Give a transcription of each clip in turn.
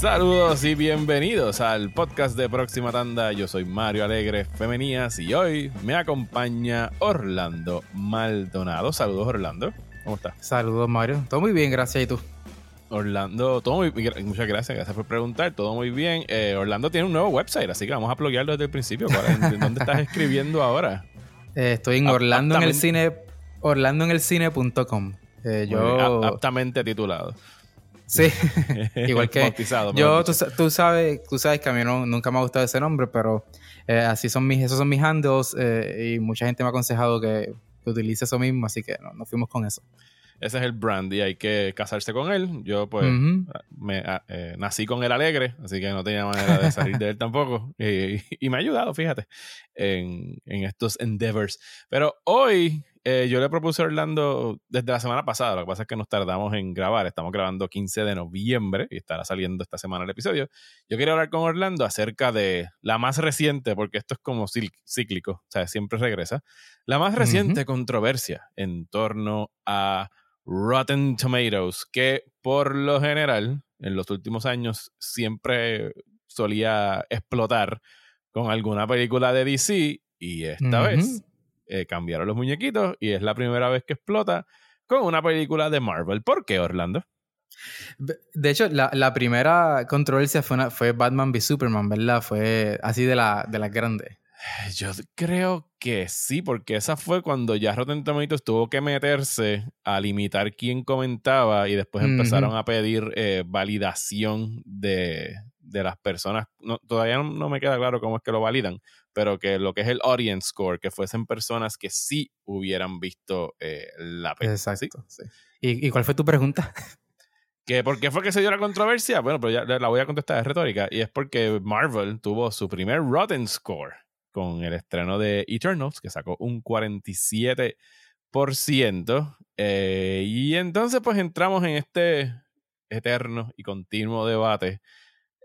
Saludos y bienvenidos al podcast de Próxima Tanda. Yo soy Mario Alegre Femenías y hoy me acompaña Orlando Maldonado. Saludos, Orlando. ¿Cómo estás? Saludos, Mario. Todo muy bien, gracias. ¿Y tú? Orlando, todo muy bien. Muchas gracias, gracias por preguntar. Todo muy bien. Eh, Orlando tiene un nuevo website, así que vamos a pluguearlo desde el principio. ¿Dónde estás escribiendo ahora? Eh, estoy en Orlando en el cine, orlandoenelcine.com. Eh, yo aptamente titulado. Sí, igual que yo, tú, sabes, tú sabes que a mí nunca me ha gustado ese nombre, pero eh, así son mis, esos son mis handles y mucha gente me ha aconsejado que, utilice eso mismo, así que no, nos fuimos con eso ese es el brand y hay que casarse con él. Yo pues me, ah, eh, nací con él alegre, así que no tenía manera de salir de él tampoco. Y, me ha ayudado, fíjate, en, estos endeavors. Pero hoy eh, yo le propuse a Orlando desde la semana pasada, lo que pasa es que nos tardamos en grabar, estamos grabando 15 de noviembre y estará saliendo esta semana el episodio. Yo quería hablar con Orlando acerca de la más reciente, porque esto es como cíclico, o sea, siempre regresa, la más reciente controversia en torno a Rotten Tomatoes, que por lo general en los últimos años siempre solía explotar con alguna película de DC y esta vez eh, cambiaron los muñequitos y es la primera vez que explota con una película de Marvel. ¿Por qué, Orlando? De hecho, la, primera controversia fue, fue Batman v Superman, ¿verdad? Fue así de la, de las grandes. Yo creo que sí, porque esa fue cuando ya Rotten Tomatoes tuvo que meterse a limitar quién comentaba y después empezaron a pedir eh, validación de, las personas. todavía no, me queda claro cómo es que lo validan, pero que lo que es el audience score, que fuesen personas que sí hubieran visto eh, la película. Exacto. ¿Y, cuál fue tu pregunta? ¿Que ¿Por qué fue que se dio la controversia? Bueno, pero ya la voy a contestar, es retórica. Y es porque Marvel tuvo su primer Rotten Score con el estreno de Eternals, que sacó un 47%. Eh, y entonces pues entramos en este eterno y continuo debate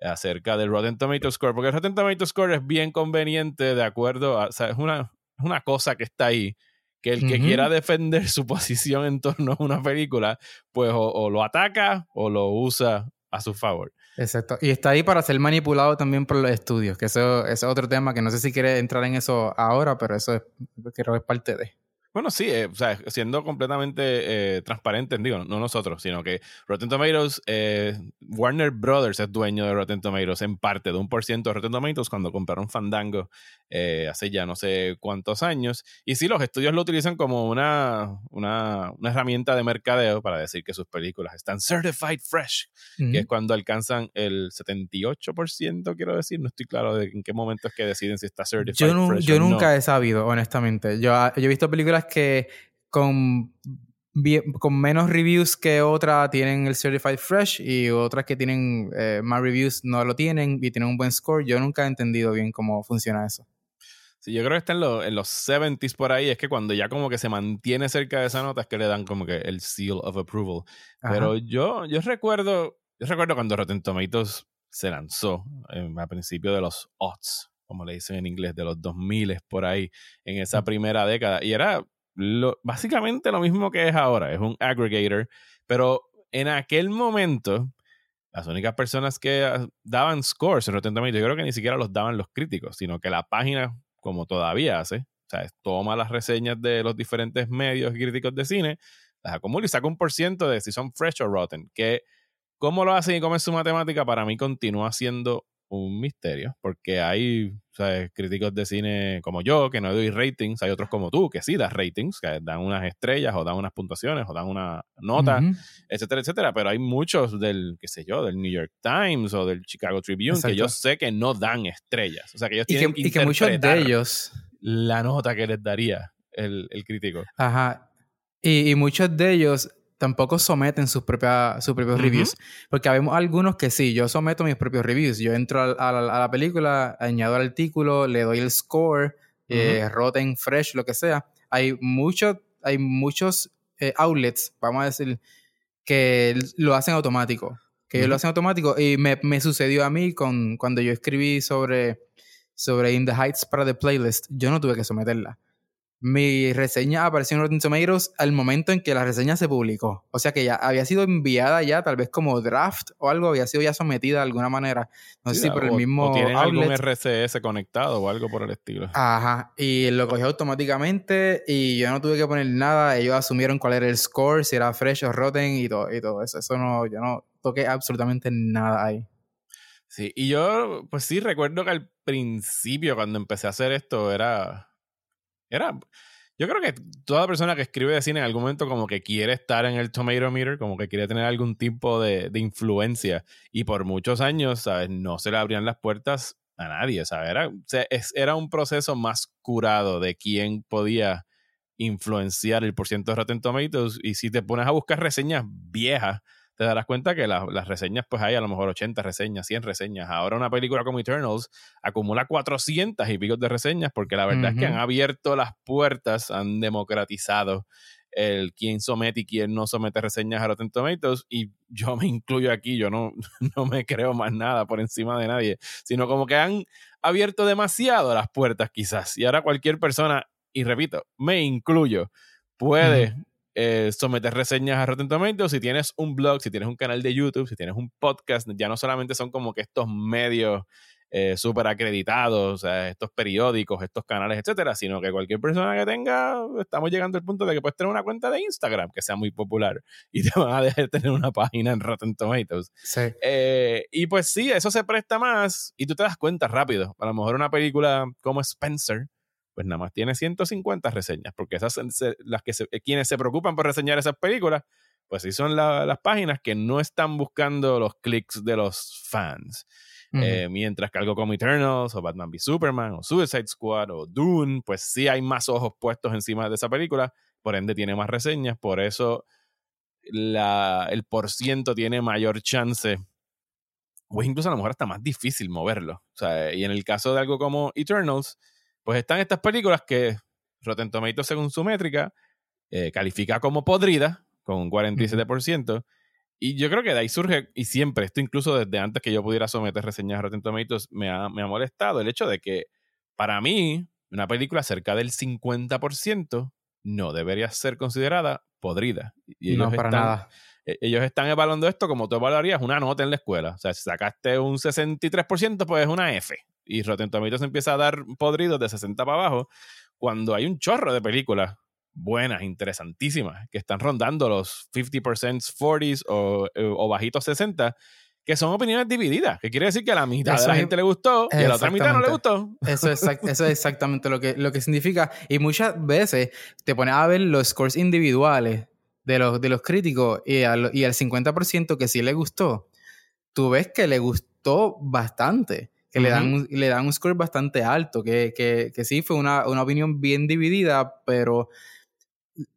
acerca del Rotten Tomatoes Score, porque el Rotten Tomatoes Score es bien conveniente de acuerdo a, o sea, es una, una cosa que está ahí, que el que quiera defender su posición en torno a una película, pues o, lo ataca o lo usa a su favor. Exacto. Y está ahí para ser manipulado también por los estudios, que eso, es otro tema que no sé si quiere entrar en eso ahora, pero eso es, creo que es parte de. Bueno, sí, eh, o sea, siendo completamente eh, transparentes, digo, no nosotros, sino que Rotten Tomatoes, eh, Warner Brothers es dueño de Rotten Tomatoes en parte de un por ciento de Rotten Tomatoes cuando compraron Fandango hace ya no sé cuántos años. Y sí, los estudios lo utilizan como una, una, herramienta de mercadeo para decir que sus películas están certified fresh, que es cuando alcanzan el 78%, quiero decir, no estoy claro de en qué momento es que deciden si está certified yo fresh. Yo nunca he sabido, honestamente. Yo, yo he visto películas que con, con menos reviews que otra tienen el Certified Fresh y otras que tienen eh, más reviews no lo tienen y tienen un buen score. Yo nunca he entendido bien cómo funciona eso. Sí, yo creo que está en, en los 70s por ahí. Es que cuando ya como que se mantiene cerca de esa nota es que le dan como que el seal of approval. Pero yo, yo recuerdo, yo recuerdo cuando Rotten Tomatoes se lanzó eh, a principio de los odds, como le dicen en inglés, de los 2000 por ahí, en esa primera década. Y era básicamente lo mismo que es ahora, es un aggregator, pero en aquel momento las únicas personas que ah, daban scores en Rotten Tomatoes, yo creo que ni siquiera los daban los críticos, sino que la página, como todavía hace, o sea, toma las reseñas de los diferentes medios y críticos de cine, las acumula y saca un por ciento de si son fresh o rotten, que cómo lo hacen y cómo es su matemática, para mí continúa siendo un misterio, porque hay críticos de cine como yo que no doy ratings, hay otros como tú que sí das ratings, que dan unas estrellas o dan unas puntuaciones o dan una nota, etcétera, etcétera, pero hay muchos del, qué sé yo, del New York Times o del Chicago Tribune que yo sé que no dan estrellas, o sea que ellos tienen que, y que muchos de ellos la nota que les daría el, crítico. Ajá. Y, y muchos de ellos tampoco someten sus, propias, sus propios reviews. Porque habemos algunos que sí, yo someto mis propios reviews. Yo entro a, la, película, añado el artículo, le doy el score, eh, Rotten, Fresh, lo que sea. Hay, mucho, hay muchos eh, outlets, vamos a decir, que lo hacen automático. Que lo hacen automático. Y me, me, sucedió a mí con, cuando yo escribí sobre, sobre In the Heights para The Playlist. Yo no tuve que someterla. Mi reseña apareció en Rotten Tomatoes al momento en que la reseña se publicó. O sea que ya había sido enviada ya, tal vez como draft o algo, había sido ya sometida de alguna manera. No sé si por el mismo. O tienen algún RCS conectado o algo por el estilo. Ajá. Y lo cogió automáticamente y yo no tuve que poner nada. Ellos asumieron cuál era el score, si era fresh o rotten y todo, y todo eso. Eso no, yo no toqué absolutamente nada ahí. Sí, y yo, pues sí, recuerdo que al principio, cuando empecé a hacer esto, era era. Yo creo que toda persona que escribe de cine en algún momento como que quiere estar en el tomato meter, como que quiere tener algún tipo de, influencia. Y por muchos años, ¿sabes? No se le abrían las puertas a nadie, ¿sabes? Era, era un proceso más curado de quién podía influenciar el porcentaje de Rotten Tomatoes. Y si te pones a buscar reseñas viejas, te darás cuenta que las reseñas, pues hay a lo mejor 80 reseñas, 100 reseñas. Ahora una película como Eternals acumula 400 y pico de reseñas porque la verdad es que han abierto las puertas, han democratizado el quién somete y quién no somete reseñas a Rotten Tomatoes y yo me incluyo aquí, yo no, no me creo más nada por encima de nadie, sino como que han abierto demasiado las puertas quizás. Y ahora cualquier persona, y repito, me incluyo, puede eh, someter reseñas a Rotten Tomatoes. Si tienes un blog, si tienes un canal de YouTube, si tienes un podcast, ya no solamente son como que estos medios eh, súper acreditados, estos periódicos, estos canales, etcétera, sino que cualquier persona que tenga, estamos llegando al punto de que puedes tener una cuenta de Instagram que sea muy popular y te van a dejar tener una página en Rotten Tomatoes. Eh, y pues sí, eso se presta más y tú te das cuenta rápido. A lo mejor una película como Spencer, pues nada más tiene 150 reseñas, porque esas las que quienes se preocupan por reseñar esas películas, pues sí son las páginas que no están buscando los clics de los fans. Eh, mientras que algo como Eternals o Batman v Superman o Suicide Squad o Dune, pues sí hay más ojos puestos encima de esa película, por ende tiene más reseñas, por eso la, el por ciento tiene mayor chance o incluso a lo mejor hasta más difícil moverlo. O sea, y en el caso de algo como Eternals, pues están estas películas que Rotten Tomatoes, según su métrica, eh, califica como podrida, con un 47%. Y yo creo que de ahí surge, y siempre, esto incluso desde antes que yo pudiera someter reseñas a Rotten Tomatoes, me ha, me ha molestado el hecho de que, para mí, una película cerca del 50% no debería ser considerada podrida. Y no, para nada. E, ellos están evaluando esto como tú evaluarías una nota en la escuela. O sea, si sacaste un 63%, pues es una F y Rotten Tomatoes empieza a dar podridos de 60 para abajo cuando hay un chorro de películas buenas, interesantísimas, que están rondando los 50%, 40s o, o bajitos 60, que son opiniones divididas, que quiere decir que a la mitad de la gente le gustó y a la otra mitad no le gustó. Eso es, eso es exactamente lo que, lo que significa. Y muchas veces te pones a ver los scores individuales de los, de los críticos y al, y al 50% que sí le gustó, tú ves que le gustó bastante que le, dan, le dan un score bastante alto, que, que, que sí fue una, una, opinión bien dividida, pero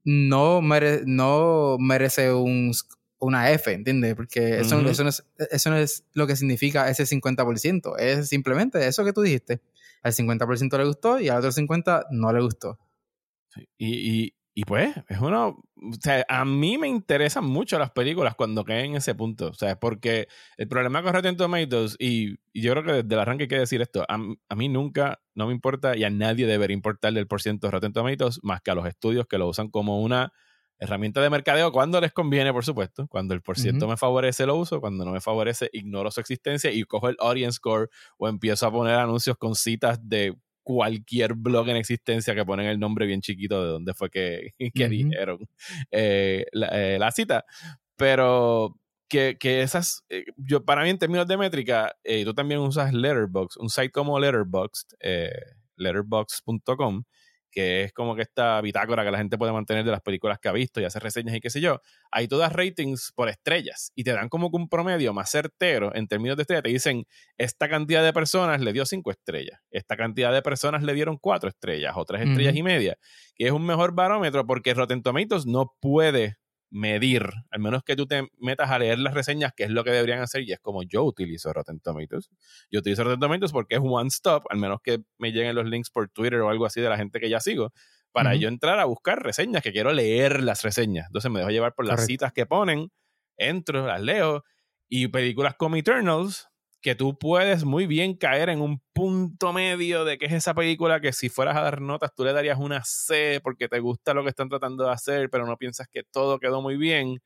no, no merece un, una F, ¿entiendes? Porque eso, eso, no es, eso no es lo que significa ese 50%, es simplemente eso que tú dijiste. Al 50% le gustó y al otro 50% no le gustó. y, y pues, es uno. O sea, a mí me interesan mucho las películas cuando caen en ese punto. O sea, porque el problema con Rotten Tomatoes, y, y yo creo que desde el arranque hay que decir esto, a, mí nunca, no me importa y a nadie debería importarle el porcentaje de Rotten Tomatoes más que a los estudios que lo usan como una herramienta de mercadeo cuando les conviene, por supuesto. Cuando el porciento me favorece, lo uso. Cuando no me favorece, ignoro su existencia y cojo el audience score o empiezo a poner anuncios con citas de cualquier blog en existencia que ponen el nombre bien chiquito de dónde fue que, que dijeron eh, eh, la, cita. Pero que, que esas, eh, yo para mí en términos de métrica, tú también usas Letterboxd, un site como Letterboxd, letterboxd.com, que es como que esta bitácora que la gente puede mantener de las películas que ha visto y hacer reseñas y qué sé yo, ahí todas ratings por estrellas y te dan como que un promedio más certero en términos de estrellas. Te dicen, esta cantidad de personas le dio cinco estrellas, esta cantidad de personas le dieron cuatro estrellas o tres estrellas y media, que es un mejor barómetro porque Rotten Tomatoes no puede medir, al menos que tú te metas a leer las reseñas, que es lo que deberían hacer, y es como yo utilizo Rotten Tomatoes. Yo utilizo Rotten Tomatoes porque es one stop, al menos que me lleguen los links por Twitter o algo así de la gente que ya sigo, para yo entrar a buscar reseñas, que quiero leer las reseñas. Entonces me dejo llevar por las citas que ponen, entro, las leo, y películas como Eternals, que tú puedes muy bien caer en un punto medio de que es esa película que si fueras a dar notas tú le darías una C porque te gusta lo que están tratando de hacer, pero no piensas que todo quedó muy bien.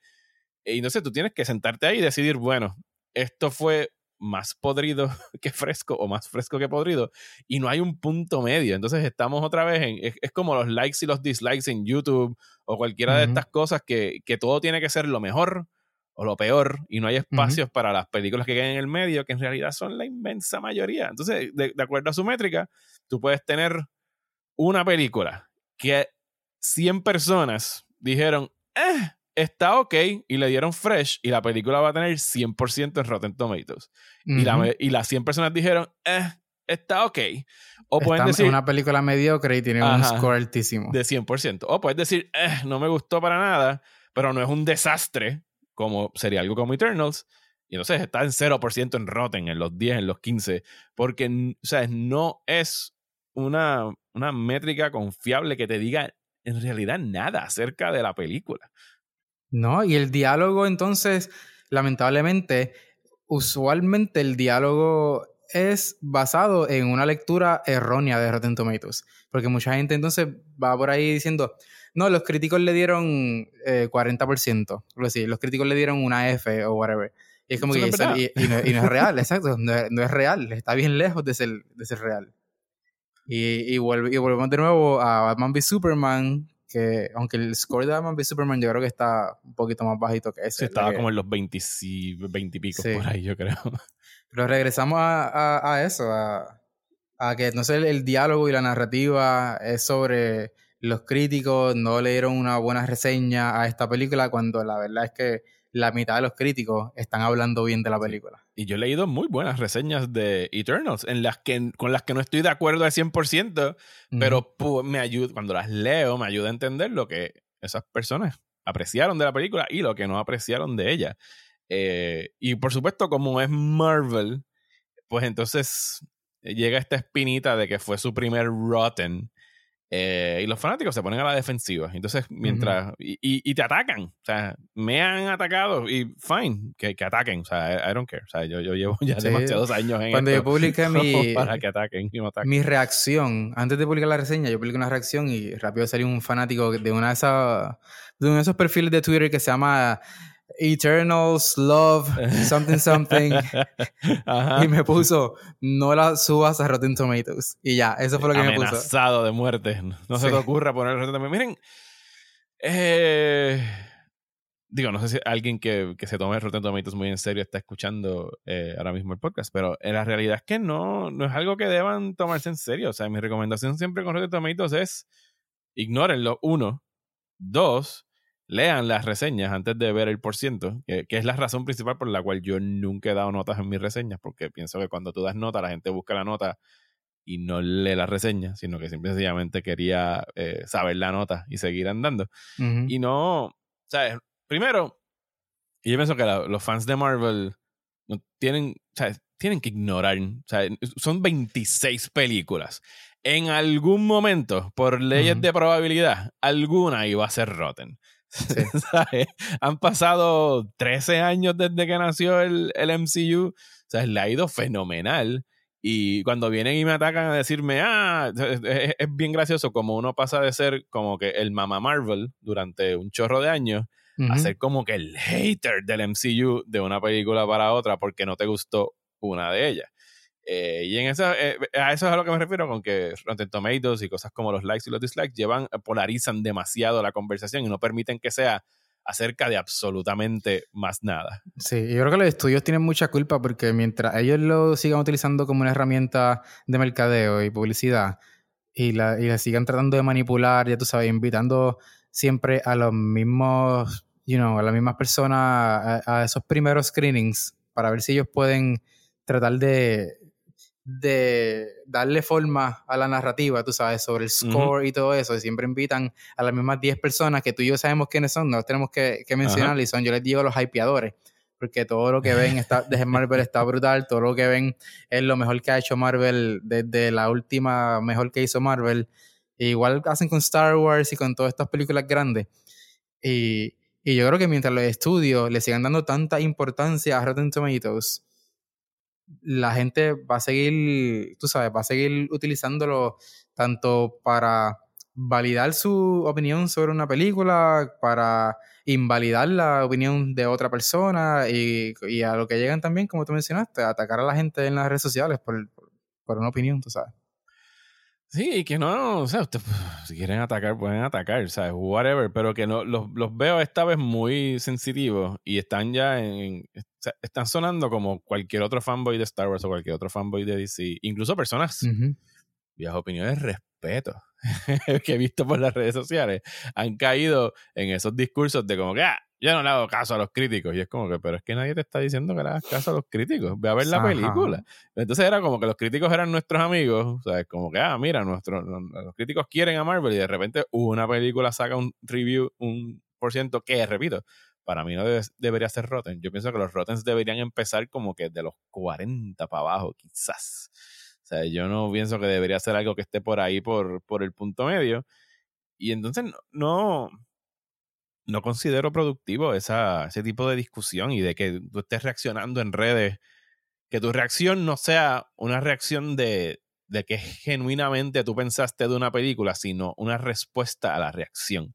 Y no sé, tú tienes que sentarte ahí y decidir, bueno, esto fue más podrido que fresco o más fresco que podrido y no hay un punto medio. Entonces estamos otra vez en, es, como los likes y los dislikes en YouTube o cualquiera de estas cosas que, que todo tiene que ser lo mejor o lo peor y no hay espacios para las películas que quedan en el medio, que en realidad son la inmensa mayoría. Entonces, de, acuerdo a su métrica, tú puedes tener una película que 100 personas dijeron, eh, está ok, y le dieron fresh, y la película va a tener 100% en Rotten Tomatoes. y, la, y las 100 personas dijeron, eh, está ok. O pueden decir. una película mediocre y tiene un score altísimo. De 100%. O puedes decir, eh, no me gustó para nada, pero no es un desastre como sería algo como Eternals. Y entonces está en 0% en Rotten, en los 10, en los 15, porque o sea, no es una, una métrica confiable que te diga en realidad nada acerca de la película. No, y el diálogo entonces, lamentablemente, usualmente el diálogo es basado en una lectura errónea de Rotten Tomatoes, porque mucha gente entonces va por ahí diciendo, no, los críticos le dieron eh, 40%. Así, los críticos le dieron una F o whatever. Y es como que. y, no, es real, exacto. No es, real. Está bien lejos de ser, de ser real. Y, y, vuelve, y volvemos de nuevo a Batman v Superman. Que aunque el score de Batman v Superman yo creo que está un poquito más bajito que ese. Sí, estaba como en los 20, 20 y pico por ahí, yo creo. Pero regresamos a, a, eso, a, a que no sé, el diálogo y la narrativa es sobre los críticos no le dieron una buena reseña a esta película cuando la verdad es que la mitad de los críticos están hablando bien de la película. Y yo he leído muy buenas reseñas de Eternals, en las que, con las que no estoy de acuerdo al 100%, pero me ayuda, cuando las leo me ayuda a entender lo que esas personas apreciaron de la película y lo que no apreciaron de ella. Eh, y por supuesto, como es Marvel, pues entonces llega esta espinita de que fue su primer Rotten eh, y los fanáticos se ponen a la defensiva. Entonces, mientras. y, y, te atacan. O sea, me han atacado y fine, que, que ataquen. O sea, I, don't care. O sea, yo, yo llevo ya demasiados años en Cuando yo publiqué mi. Para que ataquen y me ataquen. Mi reacción, antes de publicar la reseña, yo publiqué una reacción y rápido salió un fanático de una de esas. De uno de esos perfiles de Twitter que se llama Eternals, Love, something, something. Y me puso, no la subas a Rotten Tomatoes. Y ya, eso fue lo que me puso. Amenazado de muerte. No se te ocurra poner Rotten Tomatoes. Miren, eh, digo, no sé si alguien que, que, se tome Rotten Tomatoes muy en serio está escuchando eh, ahora mismo el podcast, pero en la realidad es que no, no es algo que deban tomarse en serio. O sea, mi recomendación siempre con Rotten Tomatoes es ignórenlo, uno. Dos, lean las reseñas antes de ver el por ciento, que, es la razón principal por la cual yo nunca he dado notas en mis reseñas, porque pienso que cuando tú das nota, la gente busca la nota y no lee la reseña, sino que simplemente quería eh, saber la nota y seguir andando. Y no, ¿sabes? Primero, y yo pienso que los fans de Marvel no tienen, ¿sabes? tienen que ignorar, son 26 películas. En algún momento, por leyes de probabilidad, alguna iba a ser rotten. Han pasado 13 años desde que nació el, el MCU. O sea, le ha ido fenomenal. Y cuando vienen y me atacan a decirme, ah, es, bien gracioso como uno pasa de ser como que el mamá Marvel durante un chorro de años a ser como que el hater del MCU de una película para otra porque no te gustó una de ellas. Eh, y en esa, eh, a eso es a lo que me refiero con que Rotten Tomatoes y cosas como los likes y los dislikes llevan, eh, polarizan demasiado la conversación y no permiten que sea acerca de absolutamente más nada. Sí, yo creo que los estudios tienen mucha culpa porque mientras ellos lo sigan utilizando como una herramienta de mercadeo y publicidad y la, y sigan tratando de manipular, ya tú sabes, invitando siempre a los mismos, you know, a las mismas personas a esos primeros screenings para ver si ellos pueden tratar de de darle forma a la narrativa, tú sabes, sobre el score y todo eso. Y siempre invitan a las mismas 10 personas que tú y yo sabemos quiénes son, no tenemos que, que mencionar, y son, yo les digo los hypeadores, porque todo lo que ven está, desde Marvel está brutal, todo lo que ven es lo mejor que ha hecho Marvel desde la última mejor que hizo Marvel. E igual hacen con Star Wars y con todas estas películas grandes. Y, y yo creo que mientras los estudios le sigan dando tanta importancia a Rotten Tomatoes, la gente va a seguir, tú sabes, va a seguir utilizándolo tanto para validar su opinión sobre una película, para invalidar la opinión de otra persona y, a lo que llegan también, como tú mencionaste, atacar a la gente en las redes sociales por, por una opinión, tú sabes. Sí, y que no, o sea, ustedes, si quieren atacar, pueden atacar, ¿sabes? Whatever, pero que no, los, los veo esta vez muy sensitivos y están ya en, están sonando como cualquier otro fanboy de Star Wars o cualquier otro fanboy de DC, incluso personas, uh opiniones, respeto, que he visto por las redes sociales, han caído en esos discursos de como que, ah, yo no le hago caso a los críticos. Y es como que, pero es que nadie te está diciendo que le hagas caso a los críticos. Ve a ver la película. Entonces era como que los críticos eran nuestros amigos. O sea, como que, ah, mira, nuestros los críticos quieren a Marvel y de repente una película saca un review, un por ciento que, repito, para mí no debería ser Rotten. Yo pienso que los Rottens deberían empezar como que de los 40 para abajo, quizás. O sea, yo no pienso que debería ser algo que esté por ahí por, por el punto medio. Y entonces no no considero productivo esa, ese tipo de discusión y de que tú estés reaccionando en redes, que tu reacción no sea una reacción de, de que genuinamente tú pensaste de una película, sino una respuesta a la reacción.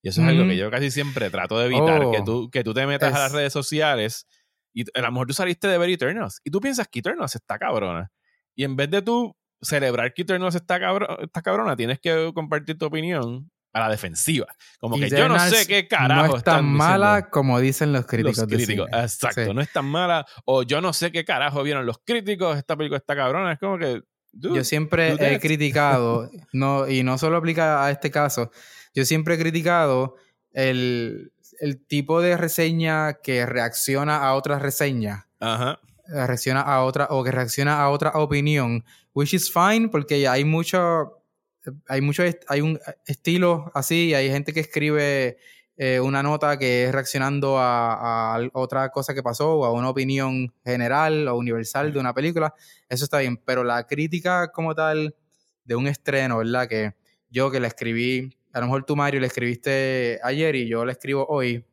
Y eso es algo que yo casi siempre trato de evitar, que, oh, tú, que tú te metas a las redes sociales y a lo mejor tú saliste de ver Eternals y tú piensas que Eternals está cabrona. Y en vez de tú celebrar que Eternals está, está cabrona, tienes que compartir tu opinión a la defensiva. Como que yo no sé qué carajo. No es tan mala como dicen los críticos. críticos, exacto. No es tan mala. O yo no sé qué carajo vieron los críticos. Esta película está cabrona. Es como que. yo siempre he criticado, no, y no solo aplica a este caso, yo siempre he criticado el, el tipo de reseña que reacciona a otra reseña. Ajá. Reacciona a otra, o que reacciona a otra opinión. Which is fine, porque hay mucho hay mucho, hay un estilo así, hay gente que escribe eh, una nota que es reaccionando a, otra cosa que pasó o a una opinión general o universal de una película, eso está bien, pero la crítica como tal de un estreno, ¿verdad? Que yo que la escribí, a lo mejor tú Mario le escribiste ayer y yo la escribo hoy,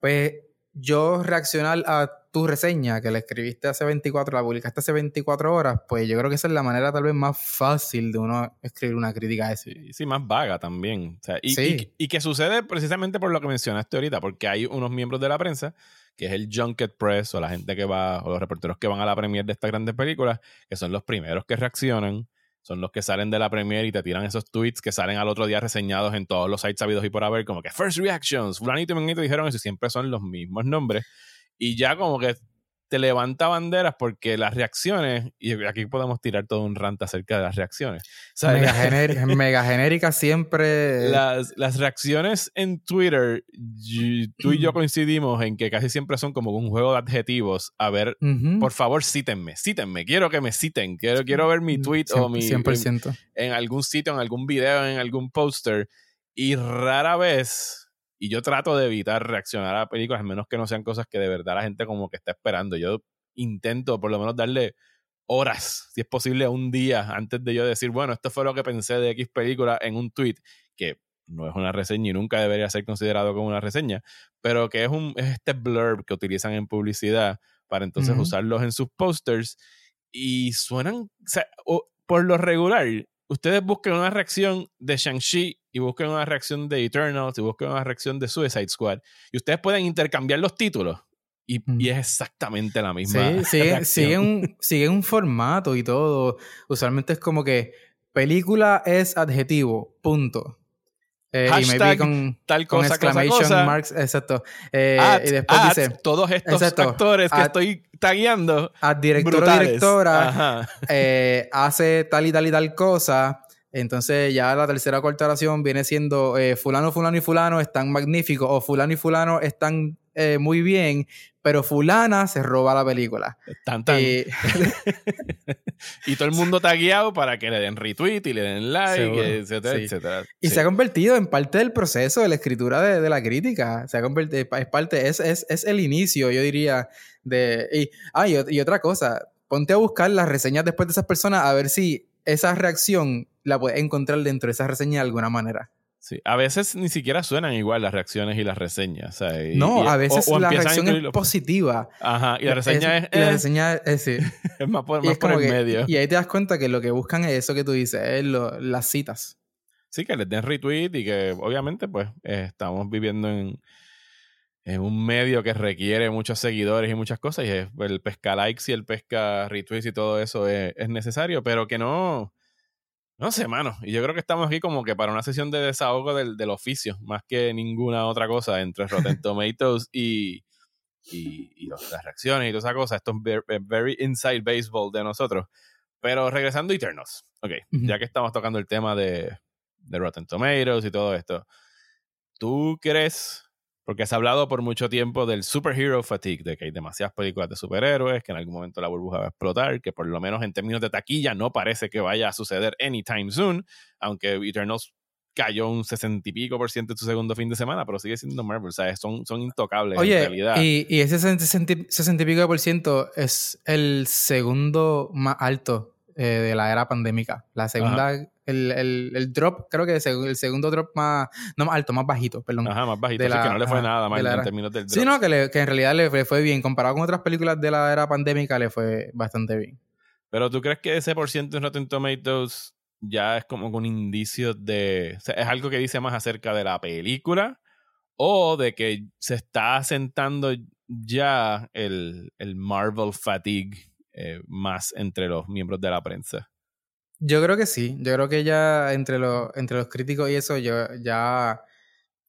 pues yo reaccionar a tu reseña que la escribiste hace 24, la publicaste hace 24 horas, pues yo creo que esa es la manera tal vez más fácil de uno escribir una crítica a eso. Sí, más vaga también. y, y, que sucede precisamente por lo que mencionaste ahorita, porque hay unos miembros de la prensa, que es el Junket Press o la gente que va, o los reporteros que van a la premier de estas grandes películas, que son los primeros que reaccionan son los que salen de la premiere y te tiran esos tweets que salen al otro día reseñados en todos los sites sabidos y por haber, como que first reactions, fulanito y menganito dijeron eso y siempre son los mismos nombres. Y ya como que te levanta banderas porque las reacciones, y aquí podemos tirar todo un rant acerca de las reacciones. Mega, genérica siempre. Las, las, reacciones en Twitter, tú y yo coincidimos en que casi siempre son como un juego de adjetivos. A ver, por favor, cítenme, cítenme, quiero que me citen, quiero, quiero ver mi tweet o mi. 100%. En, en algún sitio, en algún video, en algún póster. Y rara vez y yo trato de evitar reaccionar a películas, a menos que no sean cosas que de verdad la gente como que está esperando. Yo intento por lo menos darle horas, si es posible, un día antes de yo decir, bueno, esto fue lo que pensé de X película en un tweet, que no es una reseña y nunca debería ser considerado como una reseña, pero que es, un, este blurb que utilizan en publicidad para entonces usarlos en sus posters y suenan, o sea, por lo regular, ustedes busquen una reacción de Shang-Chi y busquen una reacción de Eternals y busquen una reacción de Suicide Squad y ustedes pueden intercambiar los títulos y, es exactamente la misma. Sí, sigue, un, sigue un formato y todo. Usualmente es como que película es adjetivo, punto. Eh, y me con, tal cosa, exclamation marks, exacto. Eh, y después dice todos estos actores que estoy tagueando. A director o directora eh, hace tal y tal y tal cosa. Entonces ya la tercera cuarta oración viene siendo eh, fulano, fulano y fulano están magníficos o fulano y fulano están eh, muy bien, pero fulana se roba la película. Tan, tan. y todo el mundo está guiado para que le den retweet y le den like, etcétera, etcétera. Y se ha convertido en parte del proceso de la escritura de, la crítica. Se ha convertido, es parte, es, es, es, el inicio, yo diría, de... Y, ah, y otra cosa, ponte a buscar las reseñas después de esas personas a ver si esa reacción la puedes encontrar dentro de esa reseña de alguna manera. Sí, a veces ni siquiera suenan igual las reacciones y las reseñas. no, a veces la reacción es positiva. Ajá, y la reseña es. y la reseña es, sí. es más por, más por el medio. Y ahí te das cuenta que lo que buscan es eso que tú dices, es las citas. Sí, que les den retweet y que obviamente, pues, eh, estamos viviendo en, en un medio que requiere muchos seguidores y muchas cosas. Y el pesca likes y el pesca retweets y todo eso es, es necesario, pero que no no sé, mano. Y yo creo que estamos aquí como que para una sesión de desahogo del, del oficio, más que ninguna otra cosa entre Rotten Tomatoes y, y, y las reacciones y toda esa cosa. Esto es very, inside baseball de nosotros. Pero regresando a Eternals. Ok, ya que estamos tocando el tema de, de Rotten Tomatoes y todo esto. ¿Tú crees porque has hablado por mucho tiempo del superhero fatigue, de que hay demasiadas películas de superhéroes, que en algún momento la burbuja va a explotar, que por lo menos en términos de taquilla no parece que vaya a suceder anytime soon, aunque Eternals cayó un sesenta y pico por ciento en su segundo fin de semana, pero sigue siendo Marvel, ¿sabes? Son, son intocables en realidad. Y, y ese sesenta y pico por ciento es el segundo más alto eh, de la era pandémica. La segunda, el, el, el, drop, creo que el segundo drop más, no más alto, más bajito, perdón. Ajá, más bajito, que no le fue nada mal en términos del drop. Sí, no, que, le, que en realidad le fue bien. Comparado con otras películas de la era pandémica, le fue bastante bien. Pero tú crees que ese por ciento en Rotten Tomatoes ya es como un indicio de. O sea, es algo que dice más acerca de la película o de que se está asentando ya el, el Marvel fatigue eh, más entre los miembros de la prensa. Yo creo que sí. Yo creo que ya entre los, entre los críticos y eso, yo ya.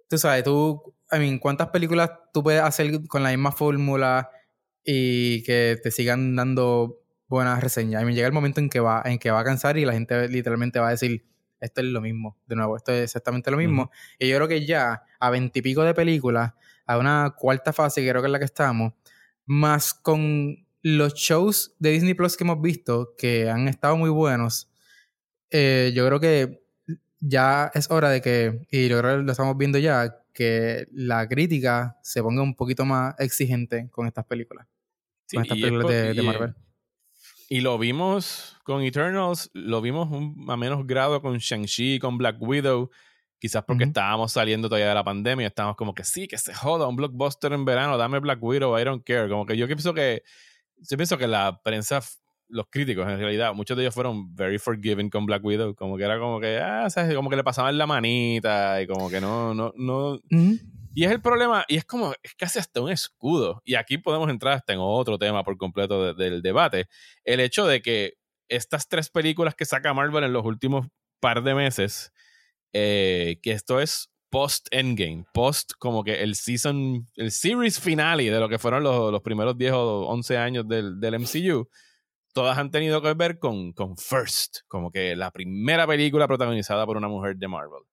Tú sabes, tú. I mean, ¿cuántas películas tú puedes hacer con la misma fórmula y que te sigan dando buenas reseñas? I mean, llega el momento en que va, en que va a cansar y la gente literalmente va a decir. Esto es lo mismo, de nuevo, esto es exactamente lo mismo. Y yo creo que ya a veintipico de películas, a una cuarta fase, que creo que es la que estamos, más con los shows de Disney Plus que hemos visto, que han estado muy buenos, eh, yo creo que ya es hora de que, y yo creo que lo estamos viendo ya, que la crítica se ponga un poquito más exigente con estas películas. con estas películas de, Marvel. Y lo vimos con Eternals, lo vimos a menos grado con Shang-Chi, con Black Widow, quizás porque estábamos saliendo todavía de la pandemia, estábamos como que sí, que se joda, un blockbuster en verano, dame Black Widow, I don't care. Como que yo pienso que yo pienso que la prensa, los críticos en realidad, muchos de ellos fueron very forgiving con Black Widow, como que era como que, ah, ¿sabes? Como que le pasaban la manita y como que no, no, no. Y es el problema, y es como, es casi hasta un escudo. Y aquí podemos entrar hasta en otro tema por completo del debate. El hecho de que estas tres películas que saca Marvel en los últimos par de meses, eh, que esto es post Endgame, post como que el season, el series finale de lo que fueron los, los primeros 10 o 11 años del, del, MCU, todas han tenido que ver con, con First, como que la primera película protagonizada por una mujer de Marvel.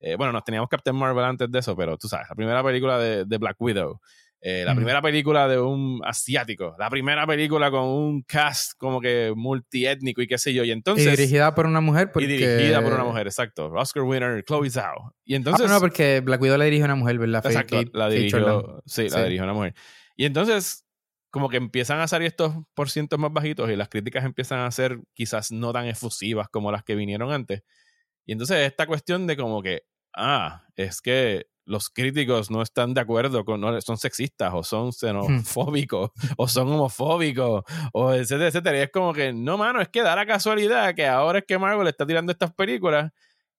Eh, bueno, nos teníamos Captain Marvel antes de eso, pero tú sabes, la primera película de, de Black Widow. Eh, la primera película de un asiático, la primera película con un cast como que multiétnico y qué sé yo. Y entonces. Y dirigida por una mujer. Porque... Y dirigida por una mujer, exacto. Oscar winner, Chloe Zhao. Y entonces. Ah, no, porque Black Widow la dirige una mujer, ¿verdad? Exacto, la dirigió. Sí, la dirigió una mujer. Y entonces, como que empiezan a salir estos porcientos más bajitos y las críticas empiezan a ser quizás no tan efusivas como las que vinieron antes. Y entonces, esta cuestión de como que, ah, es que los críticos no están de acuerdo con, no, son sexistas o son xenofóbicos o son homofóbicos o etcétera, etcétera. Y es como que, no, mano, es que da la casualidad que ahora es que Marvel está tirando estas películas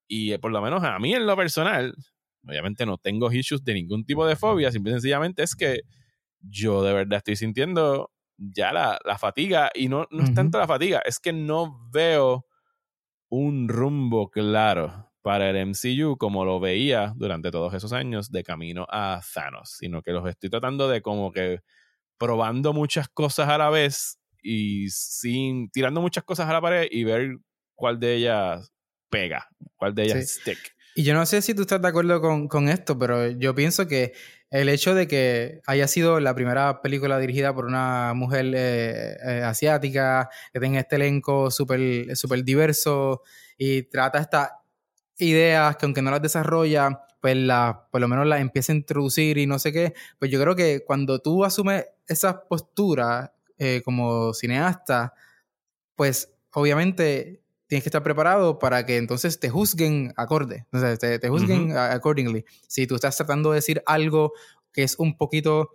y eh, por lo menos a mí en lo personal, obviamente no tengo issues de ningún tipo de fobia, simple y sencillamente es que yo de verdad estoy sintiendo ya la, la fatiga y no, no es tanto la fatiga, es que no veo un rumbo claro para el MCU como lo veía durante todos esos años de camino a Thanos, sino que los estoy tratando de como que probando muchas cosas a la vez y sin tirando muchas cosas a la pared y ver cuál de ellas pega, cuál de ellas stick. Y yo no sé si tú estás de acuerdo con, con, esto, pero yo pienso que el hecho de que haya sido la primera película dirigida por una mujer eh, eh, asiática, que tenga este elenco súper super diverso y trata esta ideas que aunque no las desarrolla, pues la, por lo menos las empieza a introducir y no sé qué, pues yo creo que cuando tú asumes esa postura eh, como cineasta, pues obviamente tienes que estar preparado para que entonces te juzguen acorde, o sea, te, juzguen accordingly. Si tú estás tratando de decir algo que es un poquito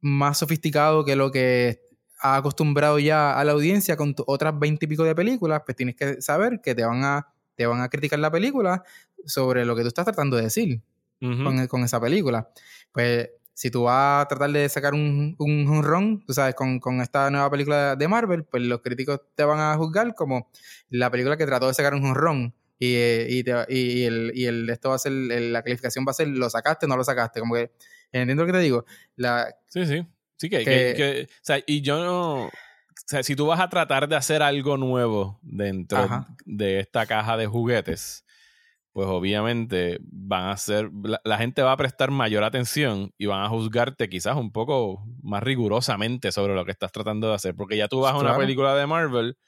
más sofisticado que lo que ha acostumbrado ya a la audiencia con otras veinte y pico de películas, pues tienes que saber que te van a, te van a criticar la película sobre lo que tú estás tratando de decir con, con, esa película. Pues si tú vas a tratar de sacar un, un, ron, tú sabes, con, con, esta nueva película de Marvel, pues los críticos te van a juzgar como la película que trató de sacar un ron. Y, y, y, el, y el, esto va a ser, la calificación va a ser, ¿lo sacaste o no lo sacaste? Como que, entiendo lo que te digo. La, sí, sí. Sí, que, que, o sea, y yo no. O sea, si tú vas a tratar de hacer algo nuevo dentro de esta caja de juguetes, pues obviamente van a ser, la, gente va a prestar mayor atención y van a juzgarte quizás un poco más rigurosamente sobre lo que estás tratando de hacer, porque ya tú vas a una película de Marvel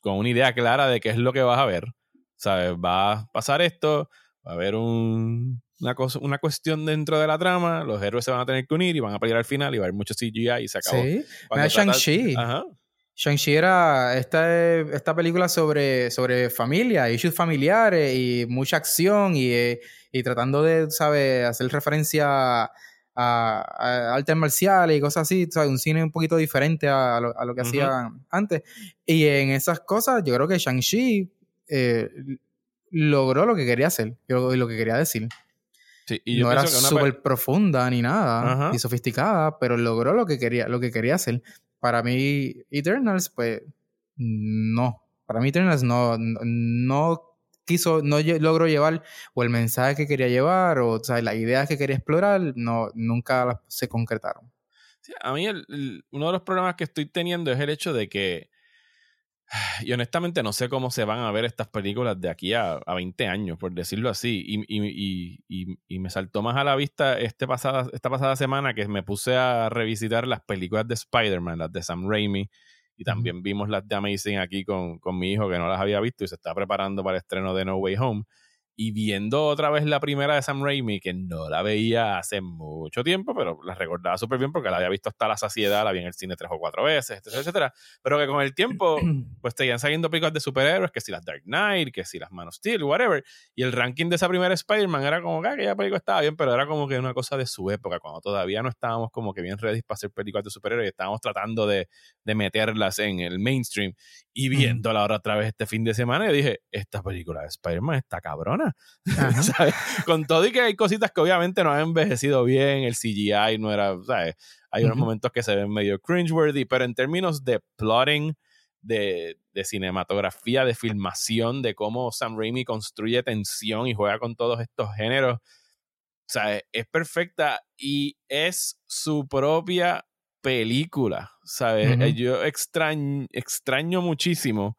con una idea clara de qué es lo que vas a ver, ¿sabes? Va a pasar esto, va a haber un, una, cosa, una cuestión dentro de la trama, los héroes se van a tener que unir y van a pelear al final y va a haber mucho CGI y se acabó. Sí, Shang-Chi. Ajá. Shang-Chi era esta, esta película sobre, sobre familia, issues familiares y mucha acción y, eh, y tratando de, ¿sabes?, hacer referencia a, a, artes marciales y cosas así, ¿sabes? Un cine un poquito diferente a, lo, a lo, que hacían antes. Y en esas cosas, yo creo que Shang-Chi eh, logró lo que quería hacer y lo, que quería decir. Sí, y no era súper profunda ni nada, ni sofisticada, pero logró lo que quería, lo que quería hacer. Para mí, Eternals, pues, no. Para mí, Eternals no, no quiso, no logró llevar o el mensaje que quería llevar o, o sea, las ideas que quería explorar, no, nunca se concretaron. a mí uno de los problemas que estoy teniendo es el hecho de que, y honestamente no sé cómo se van a ver estas películas de aquí a, a 20 años, por decirlo así, y, y, y, y, me saltó más a la vista este pasada, esta pasada semana que me puse a revisitar las películas de Spider-Man, las de Sam Raimi, y también vimos las de Amazing aquí con, con mi hijo que no las había visto y se está preparando para el estreno de No Way Home y viendo otra vez la primera de Sam Raimi, que no la veía hace mucho tiempo, pero la recordaba súper bien porque la había visto hasta la saciedad, la vi en el cine tres o cuatro veces, etcétera, etcétera. Pero que con el tiempo, pues te iban saliendo películas de superhéroes, que si las Dark Knight, que si las Man of Steel, whatever. Y el ranking de esa primera Spider-Man era como que ah, aquella película estaba bien, pero era como que una cosa de su época, cuando todavía no estábamos como que bien ready para hacer películas de superhéroes y estábamos tratando de, de meterlas en el mainstream. Y viéndola ahora otra vez este fin de semana, yo dije, esta película de Spider-Man está cabrona. Con todo y que hay cositas que obviamente no han envejecido bien, el CGI no era, ¿sabes? Hay unos momentos que se ven medio cringeworthy, pero en términos de plotting, de, de, cinematografía, de filmación, de cómo Sam Raimi construye tensión y juega con todos estos géneros, o sea, es perfecta y es su propia película, ¿sabes? Yo extraño, extraño muchísimo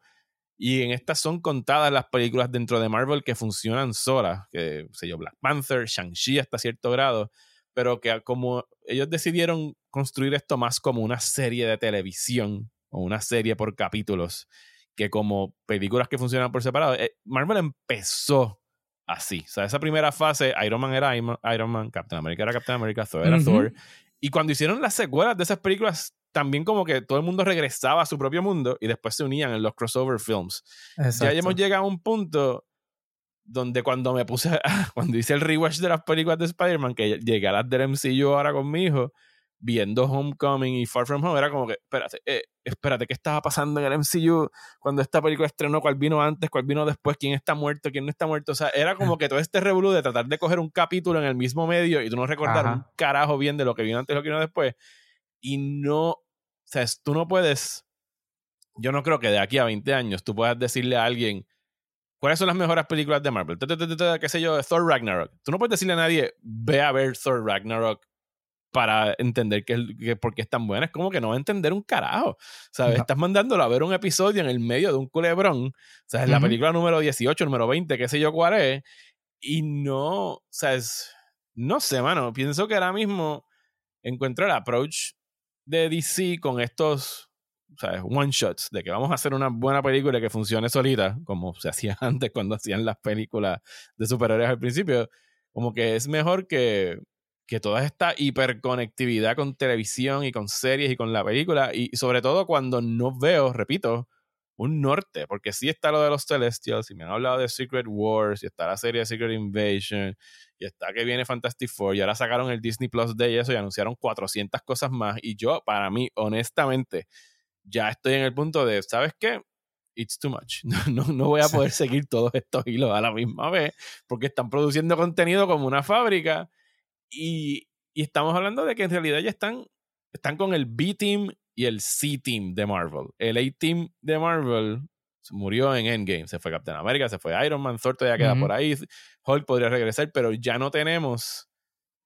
y en estas son contadas las películas dentro de Marvel que funcionan solas, que sé yo, Black Panther, Shang-Chi hasta cierto grado, pero que como ellos decidieron construir esto más como una serie de televisión o una serie por capítulos, que como películas que funcionan por separado, eh, Marvel empezó así. O sea, esa primera fase, Iron Man era Iron Man, Captain America era Captain America, Thor era Thor. Y cuando hicieron las secuelas de esas películas, también como que todo el mundo regresaba a su propio mundo y después se unían en los crossover films. Ya hemos llegado a un punto donde cuando me puse, cuando hice el rewatch de las películas de Spider-Man, que llegué a las del MCU ahora con mi hijo, viendo Homecoming y Far From Home, era como que, espérate, eh, espérate, ¿qué estaba pasando en el MCU cuando esta película estrenó? ¿Cuál vino antes? ¿Cuál vino después? ¿Quién está muerto? ¿Quién no está muerto? O sea, era como que todo este revolú de tratar de coger un capítulo en el mismo medio y tú no recordar un carajo bien de lo que vino antes y lo que vino después. Y no, sea, tú no puedes, yo no creo que de aquí a 20 años tú puedas decirle a alguien, ¿Cuáles son las mejores películas de Marvel? ¿Qué sé yo? Thor Ragnarok. Tú no puedes decirle a nadie, ve a ver Thor Ragnarok para entender que, por qué es tan buena. Es como que no va a entender un carajo. ¿Sabes? Estás mandándolo a ver un episodio en el medio de un culebrón. O sea, es la película número 18, número 20, qué sé yo cuál es. Y no, o sea, es, no sé, mano. Pienso que ahora mismo encuentro el approach de DC con estos ¿sabes? one shots de que vamos a hacer una buena película que funcione solita, como se hacía antes cuando hacían las películas de superhéroes al principio, como que es mejor que que toda esta hiperconectividad con televisión y con series y con la película, y sobre todo cuando no veo, repito, un norte, porque sí está lo de los Celestials, y me han hablado de Secret Wars, y está la serie de Secret Invasion, y está que viene Fantastic Four, y ahora sacaron el Disney Plus y eso, y anunciaron 400 cosas más, y yo, para mí, honestamente, ya estoy en el punto de, ¿sabes qué? It's too much. No, no, voy a poder seguir todos estos hilos a la misma vez, porque están produciendo contenido como una fábrica, y, y estamos hablando de que en realidad ya están, están con el B-Team y el C-Team de Marvel. El A-Team de Marvel murió en Endgame. Se fue Captain America, se fue Iron Man, Thor todavía queda por ahí. Hulk podría regresar, pero ya no tenemos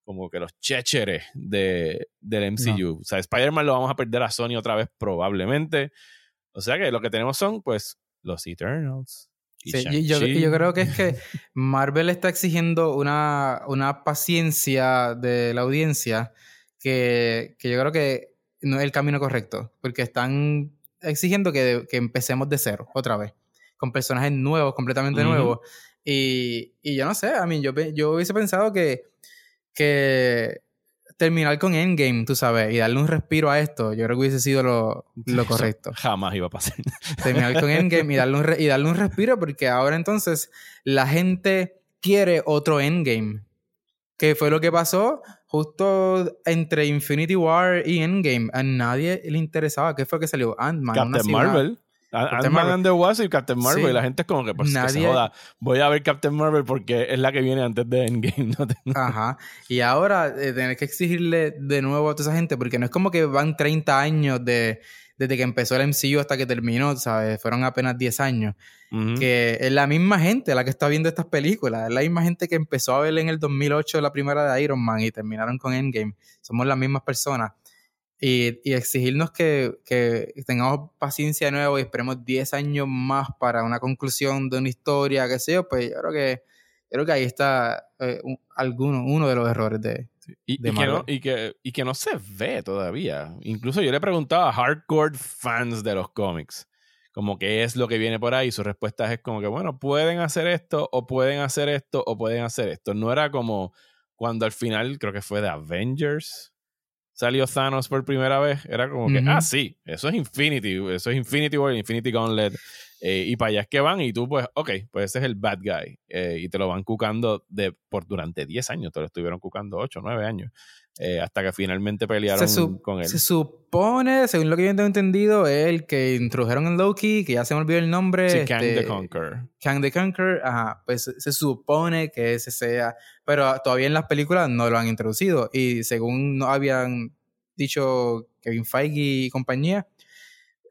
como que los chécheres de, del MCU. O sea, Spider-Man lo vamos a perder a Sony otra vez probablemente. O sea que lo que tenemos son, pues, los Eternals. Sí, yo, yo, creo que es que Marvel está exigiendo una, una paciencia de la audiencia que, que yo creo que no es el camino correcto, porque están exigiendo que, que empecemos de cero otra vez, con personajes nuevos, completamente nuevos. Y, y, yo no sé, a mí yo, yo hubiese pensado que, que terminar con Endgame, tú sabes, y darle un respiro a esto, yo creo que hubiese sido lo, lo correcto. jamás iba a pasar. Terminar con Endgame y darle, un y darle un respiro, porque ahora entonces la gente quiere otro Endgame. ¿Qué fue lo que pasó justo entre Infinity War y Endgame. A nadie le interesaba. ¿Qué fue que salió? Ant-Man. Captain Marvel. Ant-Man and the Wasp y Captain Marvel. Y la gente es como que, pues, nadie... se joda. Voy a ver Captain Marvel porque es la que viene antes de Endgame. Ajá. Y ahora eh, tener que exigirle de nuevo a toda esa gente, porque no es como que van 30 años de desde que empezó el MCU hasta que terminó, ¿sabes? Fueron apenas 10 años. Que es la misma gente la que está viendo estas películas. Es la misma gente que empezó a ver en el 2008 la primera de Iron Man y terminaron con Endgame. Somos las mismas personas. Y, y exigirnos que, que, tengamos paciencia de nuevo y esperemos 10 años más para una conclusión de una historia, qué sé yo, pues yo creo que, creo que ahí está eh, alguno, uno de los errores de, y, que no, y, que, y, que no, se ve todavía. Incluso yo le preguntaba a hardcore fans de los cómics, como qué es lo que viene por ahí. Su respuesta es como que, bueno, pueden hacer esto, o pueden hacer esto, o pueden hacer esto. No era como cuando al final, creo que fue de Avengers, salió Thanos por primera vez. Era como que, ah, sí, eso es Infinity, eso es Infinity War, Infinity Gauntlet. Eh, y para allá es que van y tú pues, ok, pues ese es el bad guy. Eh, y te lo van cucando de, por, durante 10 años, te lo estuvieron cucando 8, 9 años. Eh, hasta que finalmente pelearon con él. Se supone, según lo que yo tengo entendido, es el que introdujeron en Loki, que ya se me olvidó el nombre. Sí, Kang the este, Conqueror. Kang the Conqueror, ajá, pues se supone que ese sea, pero todavía en las películas no lo han introducido. Y según no habían dicho Kevin Feige y compañía,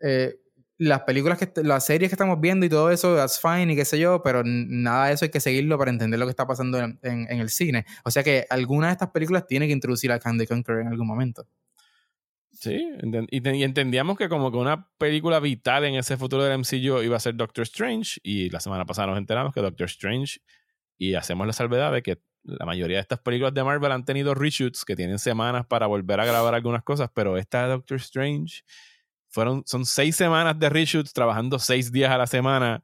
eh, las películas que las series que estamos viendo y todo eso, that's fine y qué sé yo, pero nada de eso hay que seguirlo para entender lo que está pasando en, el cine. O sea que alguna de estas películas tiene que introducir a Candy Conqueror en algún momento. Sí, y, entendíamos que como que una película vital en ese futuro del MCU iba a ser Doctor Strange, y la semana pasada nos enteramos que Doctor Strange, y hacemos la salvedad de que la mayoría de estas películas de Marvel han tenido reshoots que tienen semanas para volver a grabar algunas cosas, pero esta Doctor Strange fueron, son seis semanas de reshoots, trabajando seis días a la semana.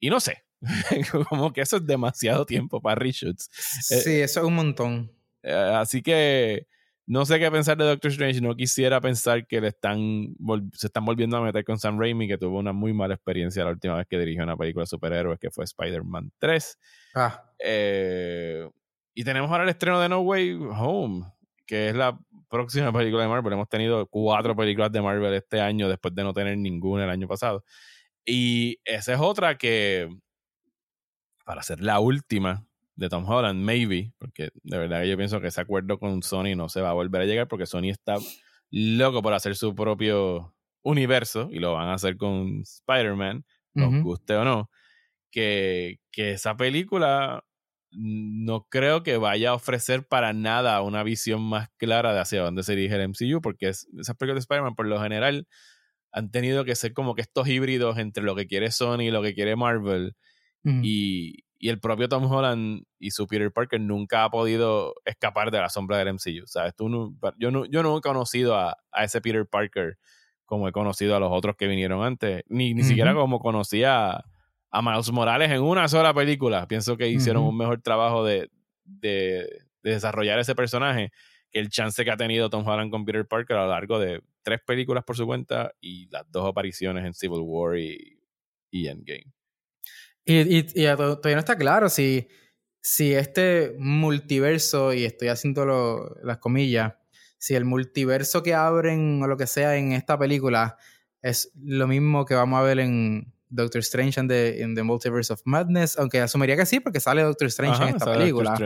Y no sé, como que eso es demasiado tiempo para reshoots. Eh, sí, eso es un montón. Eh, así que no sé qué pensar de Doctor Strange. No quisiera pensar que le están se están volviendo a meter con Sam Raimi, que tuvo una muy mala experiencia la última vez que dirigió una película de superhéroes, que fue Spider-Man 3. Ah. Eh, y tenemos ahora el estreno de No Way Home, que es la próxima película de Marvel. Hemos tenido cuatro películas de Marvel este año después de no tener ninguna el año pasado. Y esa es otra que, para ser la última de Tom Holland, maybe, porque de verdad que yo pienso que ese acuerdo con Sony no se va a volver a llegar porque Sony está loco por hacer su propio universo y lo van a hacer con Spider-Man, nos guste o no. Que, que esa película no creo que vaya a ofrecer para nada una visión más clara de hacia dónde se dirige el MCU, porque esas películas de Spider-Man por lo general han tenido que ser como que estos híbridos entre lo que quiere Sony y lo que quiere Marvel. Y, y, el propio Tom Holland y su Peter Parker nunca ha podido escapar de la sombra del MCU. ¿sabes? Tú yo, no, yo no he conocido a, a, ese Peter Parker como he conocido a los otros que vinieron antes, ni, ni siquiera como conocía a a Miles Morales en una sola película. Pienso que hicieron un mejor trabajo de, desarrollar ese personaje que el chance que ha tenido Tom Holland con Peter Parker a lo largo de tres películas por su cuenta y las dos apariciones en Civil War y y Endgame. Y, todavía no está claro si, si este multiverso, y estoy haciendo las comillas, si el multiverso que abren o lo que sea en esta película es lo mismo que vamos a ver en Doctor Strange en the, the Multiverse of Madness, aunque asumiría que sí, porque sale Doctor Strange en esta película.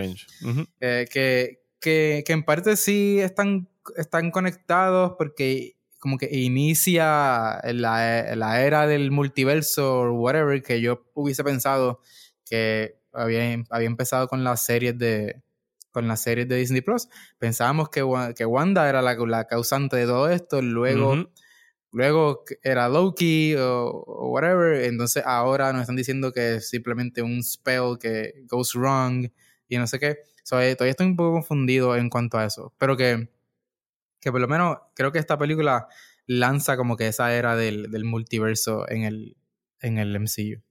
Eh, que, que, que, en parte sí están, están conectados porque como que inicia la, la era del multiverso o whatever, que yo hubiese pensado que había, había empezado con las series de con las series de Disney Plus. Pensábamos que, que Wanda era la, la, causante de todo esto, luego luego era Loki o, whatever, entonces ahora nos están diciendo que es simplemente un spell que goes wrong y no sé qué. Eh, todavía estoy un poco confundido en cuanto a eso, pero que, que por lo menos creo que esta película lanza como que esa era del, del multiverso en el, en el MCU.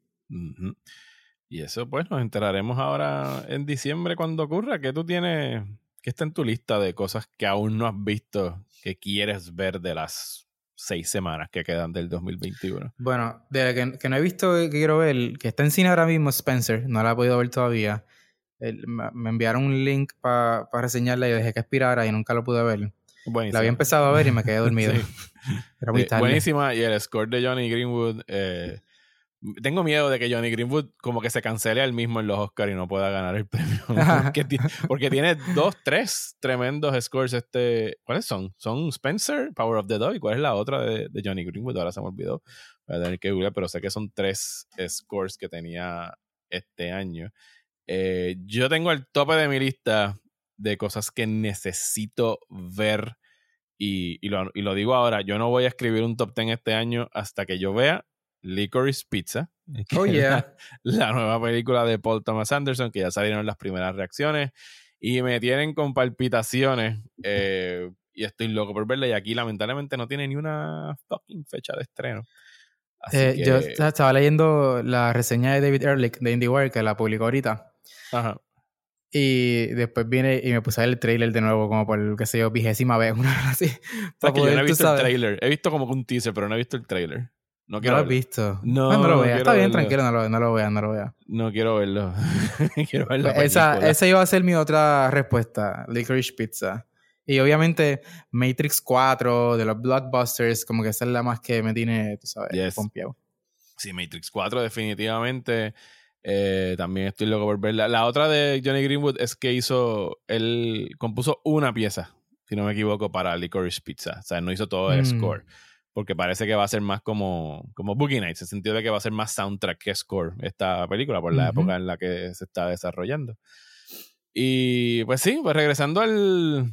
Y eso pues nos enteraremos ahora en diciembre cuando ocurra. que tú tienes? que está en tu lista de cosas que aún no has visto que quieres ver de las seis semanas que quedan del 2021. Bueno, de que, que no he visto que quiero ver, que está en cine ahora mismo Spencer, no la he podido ver todavía. me enviaron un link para reseñarla y dejé que expirara y nunca lo pude ver. La había empezado a ver y me quedé dormido. Era muy tarde. Buenísima. Y el score de Johnny Greenwood eh, tengo miedo de que Johnny Greenwood como que se cancele al mismo en los Oscars y no pueda ganar el premio. porque, tiene dos, tres tremendos scores. Este, ¿Cuáles son? Son Spencer, Power of the Dog. ¿Y cuál es la otra de, Johnny Greenwood? Ahora se me olvidó. Voy a tener que googlear, pero sé que son tres scores que tenía este año. Eh, yo tengo el tope de mi lista de cosas que necesito ver. Y, y, lo, y lo digo ahora, yo no voy a escribir un top 10 este año hasta que yo vea Licorice Pizza. Oh, yeah. La, nueva película de Paul Thomas Anderson, que ya salieron las primeras reacciones. Y me tienen con palpitaciones. Eh, y estoy loco por verla. Y aquí, lamentablemente, no tiene ni una fucking fecha de estreno. Eh, yo estaba leyendo la reseña de David Ehrlich de IndieWire, que la publicó ahorita. Ajá. Y después vine y me puse a ver el trailer de nuevo, como por, qué sé yo, vigésima vez, una así. yo no he visto el trailer. He visto como un teaser, pero no he visto el trailer. No, quiero lo has visto. No, no, lo veas. Está bien, tranquilo, no lo, no lo veas, no lo veas. No quiero verlo. quiero verlo. Pues esa, esa iba a ser mi otra respuesta, Licorice Pizza. Y obviamente Matrix 4 de los blockbusters, como que esa es la más que me tiene, tú sabes, yes. Sí, Matrix 4 definitivamente. Eh, también estoy loco por verla. La otra de Johnny Greenwood es que hizo, él compuso una pieza, si no me equivoco, para Licorice Pizza. O sea, no hizo todo el mm. score porque parece que va a ser más como, como Boogie Nights, en el sentido de que va a ser más soundtrack que score esta película por la época en la que se está desarrollando. Y pues sí, pues regresando al,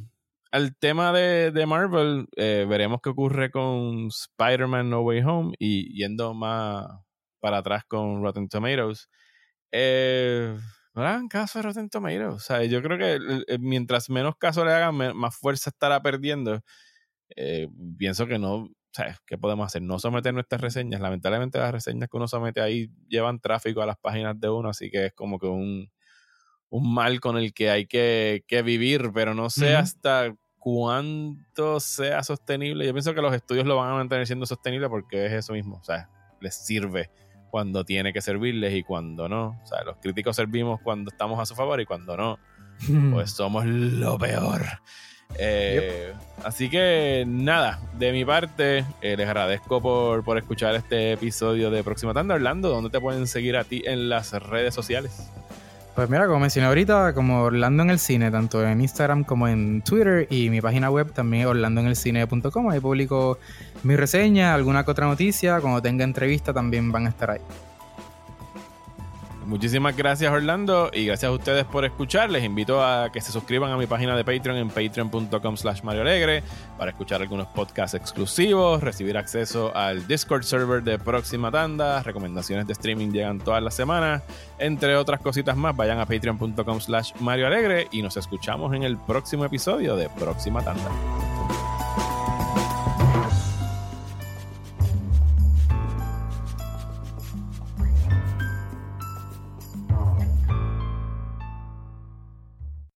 al tema de, de Marvel, eh, veremos qué ocurre con Spider-Man No Way Home y yendo más para atrás con Rotten Tomatoes. Eh, no le hagan caso a Rotten Tomatoes. O sea, yo creo que mientras menos caso le hagan, más fuerza estará perdiendo. Eh, pienso que no, ¿sabes? ¿Qué podemos hacer? No someter nuestras reseñas. Lamentablemente las reseñas que uno somete ahí llevan tráfico a las páginas de uno, así que es como que un, un mal con el que hay que, que vivir, pero no sé hasta cuánto sea sostenible. Yo pienso que los estudios lo van a mantener siendo sostenible porque es eso mismo, o sea, les sirve cuando tiene que servirles y cuando no. O sea, los críticos servimos cuando estamos a su favor y cuando no, pues somos lo peor. Eh, así que nada, de mi parte, eh, les agradezco por, por, escuchar este episodio de Próxima Tanda. Orlando, ¿dónde te pueden seguir a ti en las redes sociales? Pues mira, como mencioné ahorita, como Orlando en el Cine, tanto en Instagram como en Twitter y mi página web también orlandoenelcine.com. Ahí publico mi reseña, alguna que otra noticia, cuando tenga entrevista también van a estar ahí. Muchísimas gracias Orlando y gracias a ustedes por escuchar. Les invito a que se suscriban a mi página de Patreon en patreon.com slash Mario Alegre para escuchar algunos podcasts exclusivos, recibir acceso al Discord server de Próxima Tanda, recomendaciones de streaming llegan todas las semanas, entre otras cositas más. Vayan a patreon.com slash Mario Alegre y nos escuchamos en el próximo episodio de Próxima Tanda.